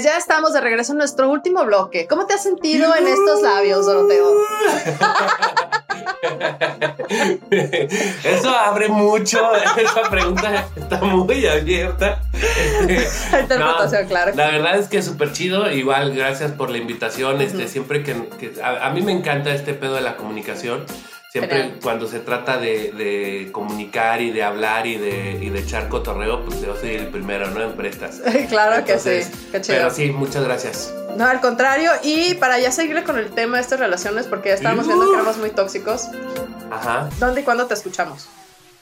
Pues ya estamos de regreso en nuestro último bloque. ¿Cómo te has sentido en estos labios, Doroteo? Eso abre mucho, esa pregunta está muy abierta. La interpretación, No, claro. La verdad es que es súper chido, igual gracias por la invitación, este, siempre que, que- a, a mí me encanta este pedo de la comunicación, siempre cuando se trata de, de comunicar y de hablar y de, y de echar cotorreo, pues yo soy el primero, ¿no? En prestas. claro que sí. Qué chido. Pero sí, muchas gracias. No, al contrario. Y para ya seguirle con el tema de estas relaciones, porque ya estábamos viendo que éramos muy tóxicos, Ajá. ¿dónde y cuándo te escuchamos?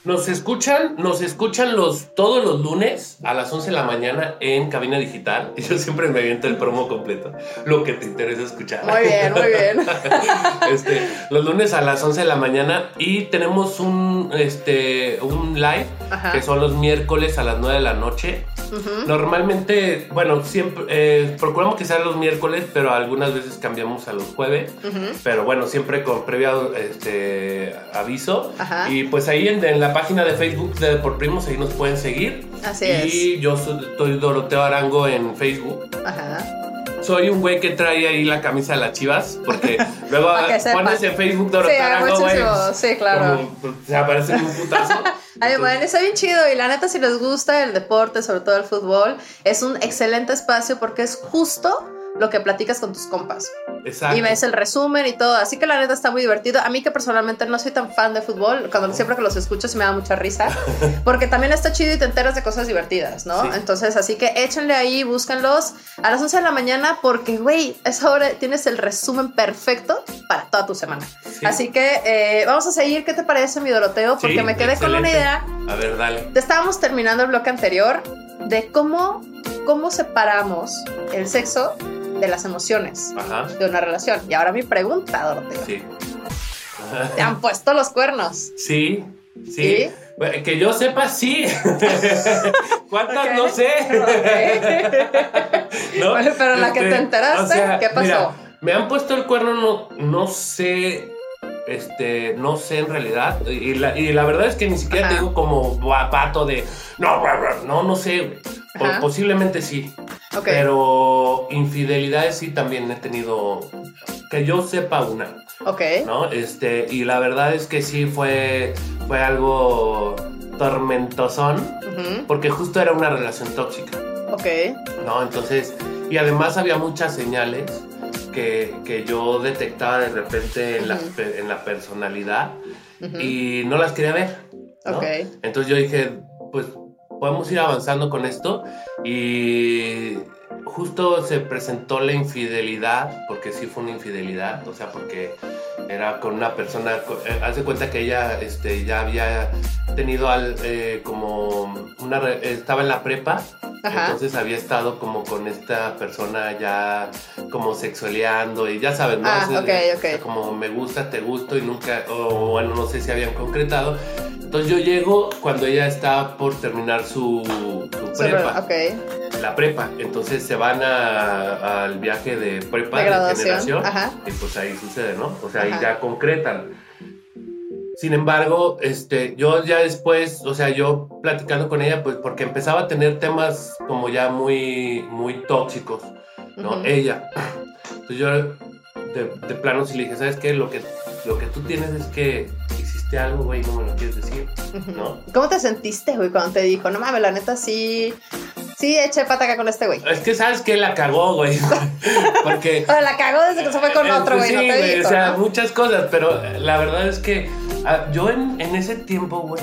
Nos escuchan, nos escuchan los, todos los lunes a las 11 de la mañana en cabina digital. Y yo siempre me aviento el promo completo. Lo que te interesa escuchar. Muy bien, muy bien. Este, los lunes a las 11 de la mañana. Y tenemos un, este, un live Ajá. que son los miércoles a las 9 de la noche. Ujú. Normalmente, bueno, siempre eh, procuramos que sean los miércoles, pero algunas veces cambiamos a los jueves. Ujú. Pero bueno, siempre con previo este, aviso. Ajá. Y pues ahí en, en la página de Facebook de Por Primos, ahí nos pueden seguir. Así y yo soy, Doroteo Arango en Facebook. Aja. Soy un güey que trae ahí la camisa de las chivas, porque luego pones en Facebook Sí, Doroteo Arango, güey. muchísimo. Sí, claro. como, pues, se aparece en un putazo. Ay, bueno, está bien chido y la neta si les gusta el deporte, sobre todo el fútbol, es un excelente espacio porque es justo lo que platicas con tus compas. Exacto. Y ves el resumen y todo, así que la neta está muy divertido. A mí que personalmente no soy tan fan de fútbol, cuando siempre que los escucho se me da mucha risa, porque también está chido y te enteras de cosas divertidas, ¿no? Sí. Entonces, así que échenle ahí, búsquenlos a las 11 de la mañana porque, güey, esa hora tienes el resumen perfecto para toda tu semana. Sí. Así que eh, vamos a seguir, ¿qué te parece, mi Doroteo? Porque Sí, me quedé con una excelente. idea A ver, dale. estábamos terminando el bloque anterior de cómo, cómo separamos el sexo de las emociones Ajá. de una relación. Y ahora mi pregunta, Doroteo. Sí. ¿Te han puesto los cuernos? Sí. Sí. ¿Sí? Bueno, Que yo sepa, sí. ¿Cuántas? No sé. ¿No? Bueno, pero la que te Este, enteraste, ¿qué pasó? mira, me han puesto el cuerno, no, no sé. Este, no sé en realidad. Y la, y la verdad es que ni siquiera Ajá. te digo como guapato de. No, no, no sé. Posiblemente sí. Ok. Pero infidelidades sí también he tenido. Que yo sepa una. ok. ¿no? Este, y la verdad es que sí fue, fue algo tormentosón, Ujú, porque justo era una relación tóxica, Ok. ¿no? Entonces, y además había muchas señales que, que yo detectaba de repente en, la, Ujú. pe- en la personalidad ujú, y no las quería ver, ¿no? Ok. Entonces yo dije, pues podemos ir avanzando con esto y justo se presentó la infidelidad, porque sí fue una infidelidad, o sea, porque era con una persona, eh, haz de cuenta que ella este, ya había tenido al, eh, como una, estaba en la prepa, Ajá. entonces había estado como con esta persona ya como sexualeando y ya sabes, ¿no? Ah, sea, Como me gusta, te gusto y nunca, o bueno, no sé si habían concretado. Entonces yo llego cuando ella está por terminar su, prepa, la prepa. Entonces se van a- al viaje de prepa De generación Ajá. y pues ahí sucede, ¿no? O sea, ahí ya concretan. Sin embargo, este, yo ya después, o sea, yo platicando con ella, pues porque empezaba a tener temas como ya muy, muy tóxicos. ¿no? Ella. Entonces yo de, de plano sí le dije, ¿sabes qué? Lo que, lo que tú tienes es que hiciste algo, güey, no me lo quieres decir. ¿no? ¿Cómo te sentiste, güey, cuando te dijo, no mames, la neta sí, sí eché pataca con este güey? Es que sabes que la cagó, güey. Porque O la cagó desde que se fue con Eh, otro, güey, sí, no te güey, dijo, O sea, ¿no? muchas cosas, pero eh, la verdad es que ah, yo en, en ese tiempo, güey,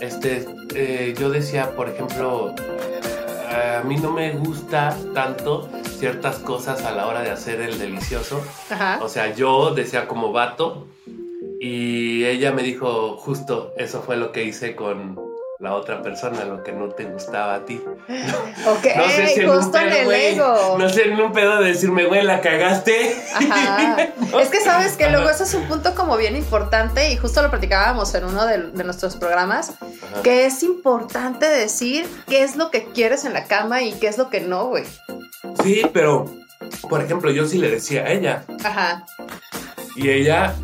este, eh, yo decía, por ejemplo, eh, a mí no me gusta tanto ciertas cosas a la hora de hacer el delicioso. Ajá. O sea, yo decía como vato y ella me dijo, justo eso fue lo que hice con la otra persona, lo que no te gustaba a ti. Ok, No sé si justo en pedo, el ego. No sé, en un pedo de decirme, güey, la cagaste. Ajá. Es que sabes que Ajá. luego eso es un punto como bien importante y justo lo platicábamos en uno de, de nuestros programas, Ajá. que es importante decir qué es lo que quieres en la cama y qué es lo que no, güey. Sí, pero, por ejemplo, yo sí le decía a ella. Ajá. Y ella,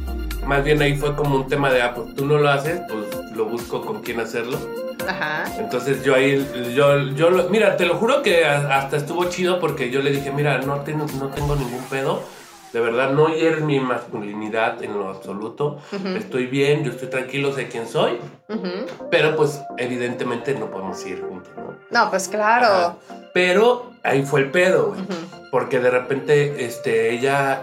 más bien ahí fue como un tema de, ah, pues tú no lo haces, pues lo busco con quién hacerlo. Ajá. Entonces yo ahí, yo, yo, lo- mira, te lo juro que hasta estuvo chido porque yo le dije, mira, no, tengo- no tengo ningún pedo. De verdad, no hieres mi masculinidad en lo absoluto. Estoy bien, yo estoy tranquilo, sé quién soy. Pero pues evidentemente no podemos ir juntos, ¿no? No, pues claro. Ajá. Pero ahí fue el pedo, güey. Porque de repente este, ella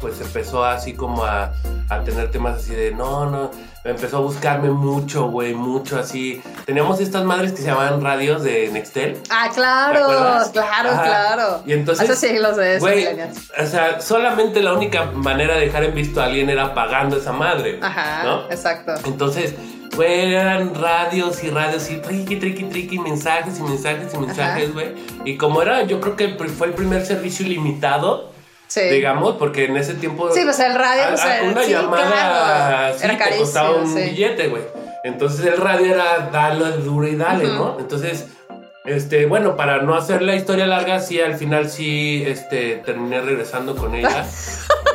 pues empezó así como a, a tener temas así de no, no, empezó a buscarme mucho, güey, mucho así. Teníamos estas madres que se llamaban radios de Nextel. Ah, ¿Te claro, claro, Ajá. claro. Y entonces, Hace siglos de eso, güey, o sea, solamente la única manera de dejar en visto a alguien era pagando esa madre, Ajá, ¿no? exacto. Entonces, güey, eran radios y radios y triqui, triqui, triqui, mensajes y mensajes y mensajes, güey. Y como era, yo creo que fue el primer servicio ilimitado, Sí. digamos, porque en ese tiempo... Sí, pues el radio, a- o sea, a- una sí, llamada claro. sí, Era te costaba carísimo, un billete, güey. Entonces el radio era darle duro y dale. ¿no? Entonces, este, bueno, para no hacer la historia larga, sí, al final sí, este, terminé regresando con ella.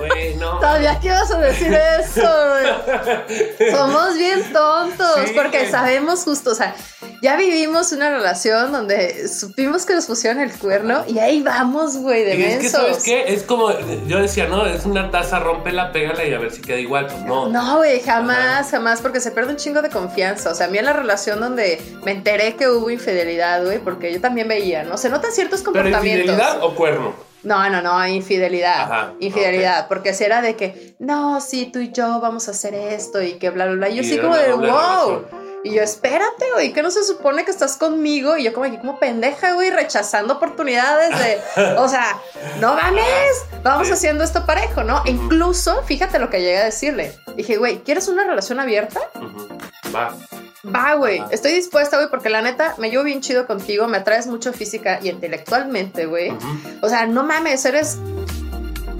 Güey, no. Todavía que ibas a decir eso, güey. Somos bien tontos, Sí, porque güey. sabemos justo, o sea, ya vivimos una relación donde supimos que nos pusieron el cuerno y ahí vamos, güey, de Y es que, mensos. ¿sabes qué? Es como, yo decía, no, es una taza, rómpela, pégala y a ver si queda igual. Pues no. No, güey, jamás, jamás, porque se pierde un chingo de confianza. O sea, a mí en la relación donde me enteré que hubo infidelidad, güey, porque yo también veía, ¿no? Se notan ciertos ¿Pero comportamientos. infidelidad o cuerno? No, no, no, infidelidad. Ajá, infidelidad, porque si era de que, no, sí, tú y yo vamos a hacer esto y que bla, bla, bla. Y yo Y sí como de, wow. relación. Y yo, espérate, güey, que no se supone que estás conmigo. Y yo como aquí como pendeja, güey, rechazando oportunidades de, o sea, no mames, vamos Sí. haciendo esto parejo, ¿no? Incluso, fíjate lo que llegué a decirle. Dije, güey, ¿quieres una relación abierta? Va. Va, güey, estoy dispuesta, güey, porque la neta me llevo bien chido contigo, me atraes mucho física y intelectualmente, güey. O sea, no mames, eres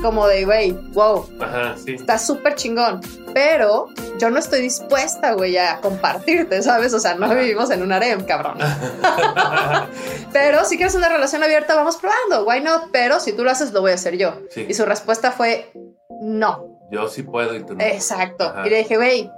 como de, güey, wow, Ajá, sí. está súper chingón. Pero yo no estoy dispuesta, güey, a compartirte, ¿sabes? O sea, no Ajá. vivimos en un harem, cabrón. Pero si quieres una relación abierta, vamos probando, why not? Pero si tú lo haces, lo voy a hacer yo. Sí. Y su respuesta fue, no. Yo sí puedo y tú no. Exacto. Ajá. Y le dije, güey,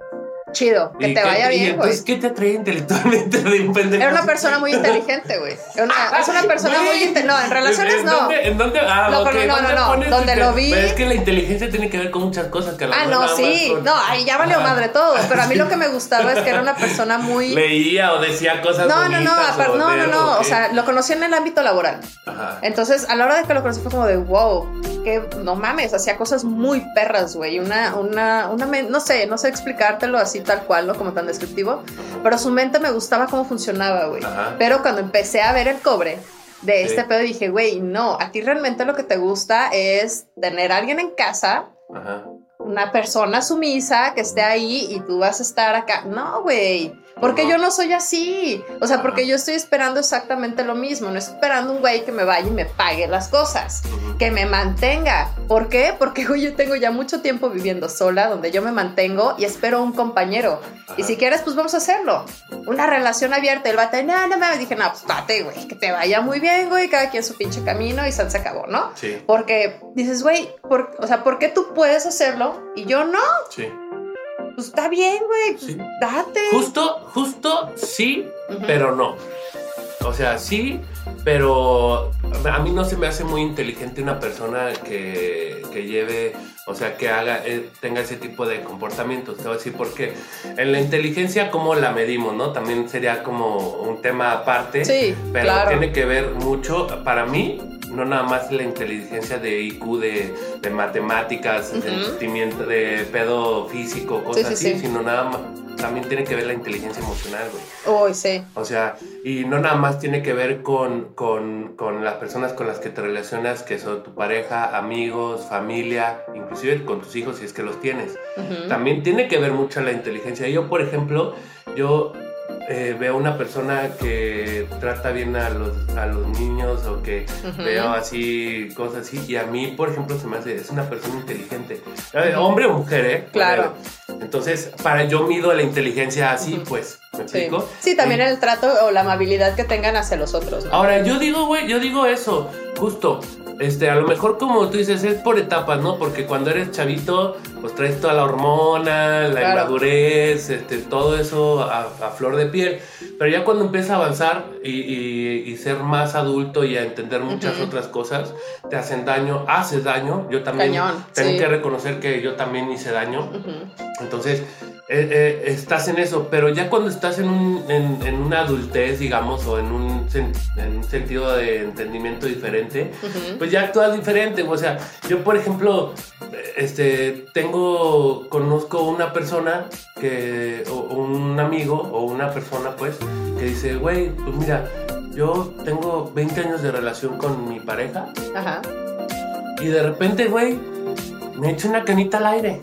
chido, que ¿Y te qué- vaya bien, güey. ¿qué te atrae intelectualmente de un pendejo? Era una persona muy inteligente, güey. Es una persona muy Güey. inteligente. No, en relaciones ¿En no. dónde- ¿En dónde? Ah, No, ok, pero no, ¿dónde no, no, donde lo vi- Pero es que la inteligencia tiene que ver con muchas cosas que a Ah, no, sí. con- No, ahí ya valió Ajá. madre todo. Pero a mí lo que me gustaba es que era una persona muy. Leía o decía cosas No, no, no, aparte- o no, no, no. O qué. sea, lo conocí en el ámbito laboral. Ajá. Entonces, a la hora de que lo conocí fue como de wow, que no mames, hacía cosas muy perras, güey. Una, una, una, no sé, no sé explicártelo así tal cual, ¿no? Como tan descriptivo. Pero su mente me gustaba cómo funcionaba, güey. Pero cuando empecé a ver el cobre de Sí. este pedo, dije, güey, no, a ti realmente lo que te gusta es tener a alguien en casa, Ajá. una persona sumisa que esté ahí y tú vas a estar acá. No, güey. Porque yo no soy así. O sea, porque yo estoy esperando exactamente lo mismo. No estoy esperando un güey que me vaya y me pague las cosas. Que me mantenga. ¿Por qué? Porque güey, yo tengo ya mucho tiempo viviendo sola, donde yo me mantengo y espero un compañero. Y si quieres, pues vamos a hacerlo. Una relación abierta. El vato, no, no me dije, no, pues date, güey. Que te vaya muy bien, güey. Cada quien su pinche camino y se se acabó, ¿no? Sí, Porque dices, güey, por- o sea, ¿por qué tú puedes hacerlo y yo no? sí. Pues está bien, güey, pues Sí. date. Justo, justo sí, pero no. o sea, sí, pero a mí no se me hace muy inteligente una persona que, que lleve, o sea, que haga, eh, tenga ese tipo de comportamientos. Te voy a decir por qué. En la inteligencia, ¿cómo la medimos, no? También sería como un tema aparte. Sí, pero claro. tiene que ver mucho, para mí, no nada más la inteligencia de IQ, de, de matemáticas, de Ujú. sentimiento, de pedo físico, cosas sí, así, sí. sino nada más, también tiene que ver la inteligencia emocional, güey. Uy, sí. O sea, y no nada más tiene que ver con, con, con las personas con las que te relacionas, que son tu pareja, amigos, familia, inclusive con tus hijos si es que los tienes. También tiene que ver mucho la inteligencia. Yo, por ejemplo, yo eh, veo una persona que trata bien a los, a los niños o que veo así, cosas así, y a mí, por ejemplo, se me hace, es una persona inteligente. Eh, Hombre o mujer, ¿eh? Claro. Entonces, para yo mido la inteligencia así, pues, ¿me Sí. explico? Sí, también el trato o la amabilidad que tengan hacia los otros, ¿no? Ahora, yo digo, güey, yo digo eso, justo. Este, a lo mejor como tú dices, es por etapas, ¿no? Porque cuando eres chavito, pues traes toda la hormona, la Claro. inmadurez, este, todo eso a, a flor de piel. Pero ya cuando empieza a avanzar y, y- y ser más adulto y a entender muchas Ujú. otras cosas, te hacen daño, haces daño. Yo también Cañón, tengo sí. que reconocer que yo también hice daño. Ujú. Entonces, eh, eh, estás en eso, pero ya cuando estás en, un, en, en una adultez, digamos, o en un, en un sentido de entendimiento diferente, pues ya actúas diferente. O sea, yo, por ejemplo, este, tengo, conozco una persona que, o, o un amigo, o una persona, pues, que dice, güey, pues mira, yo tengo 20 años de relación con mi pareja Ajá. y de repente, güey, me echo una canita al aire.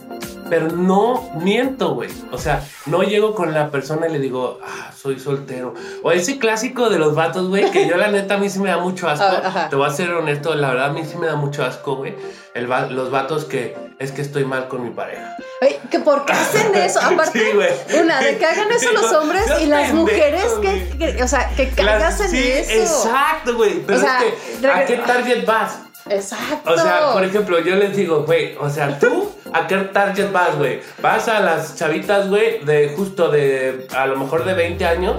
Pero no miento, güey. O sea, no llego con la persona y le digo, ah, soy soltero. O ese clásico de los vatos, güey, que yo la neta a mí sí me da mucho asco. Ah, ajá. Te voy a ser honesto, la verdad a mí sí me da mucho asco, güey. Va- los vatos que es que estoy mal con mi pareja. ¿que ¿por qué hacen eso? Aparte, Sí, una, de que hagan eso los hombres y las mujeres que, que- o sea, que caigas Las- en sí, eso. Exacto, güey. Pero O sea, es que, ¿a qué target vas? Exacto. O sea, por ejemplo, yo les digo, güey, o sea, tú, ¿a qué target vas, güey? Vas a las chavitas, güey, de justo de, a lo mejor de 20 años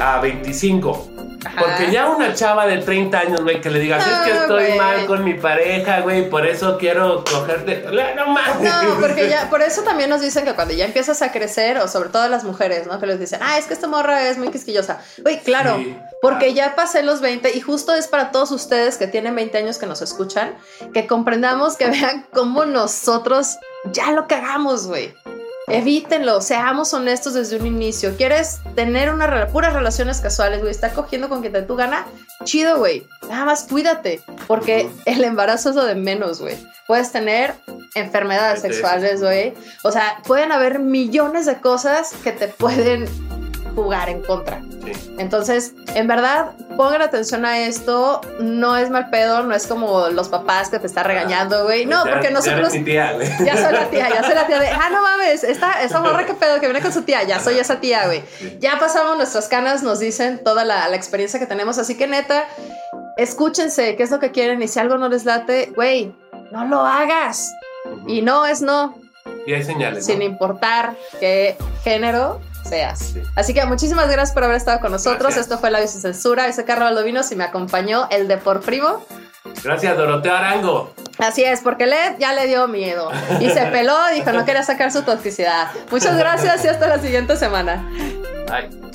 a 25. Ajá. Porque ya una chava de 30 años, güey, que le digas, es que estoy mal con mi pareja, güey, por eso quiero cogerte. No mames. No, porque ya, por eso también nos dicen que cuando ya empiezas a crecer, o sobre todo las mujeres, ¿no? Que les dicen, ah, es que esta morra es muy quisquillosa. Güey, claro, Sí. porque ya pasé los 20 y justo es para todos ustedes que tienen 20 años que nos escuchan, que comprendamos, que vean cómo nosotros ya lo cagamos, güey. Evítenlo, seamos honestos desde un inicio. ¿Quieres tener una rela- puras relaciones casuales, güey? Estar cogiendo con quien te tú gana, chido, güey. Nada más cuídate, porque el embarazo es lo de menos, güey. Puedes tener enfermedades sexuales, güey. O sea, pueden haber millones de cosas que te pueden jugar en contra. Sí. Entonces, en verdad, pongan atención a esto. No es mal pedo, no es como los papás que te están regañando, güey. No, Ya- porque ya nosotros. mi tía, güey. Ya soy la tía, ya soy la tía de, ah, no mames, esta, esta morra que pedo que viene con su tía, ya soy esa tía, güey. Ya pasamos nuestras canas, nos dicen toda la, la experiencia que tenemos, así que neta, escúchense qué es lo que quieren y si algo no les late, güey, no lo hagas. Y no es no, Y hay señales. sin ¿no? importar qué género seas. Sí. Así que muchísimas gracias por haber estado con nosotros. Gracias. Esto fue La Sin Censura. Ese Carlos Valdovinos y me acompañó el de por primo. Gracias, Doroteo Arango. Así es, porque Led ya le dio miedo y se peló, dijo no quería sacar su toxicidad. Muchas gracias y hasta la siguiente semana. Bye.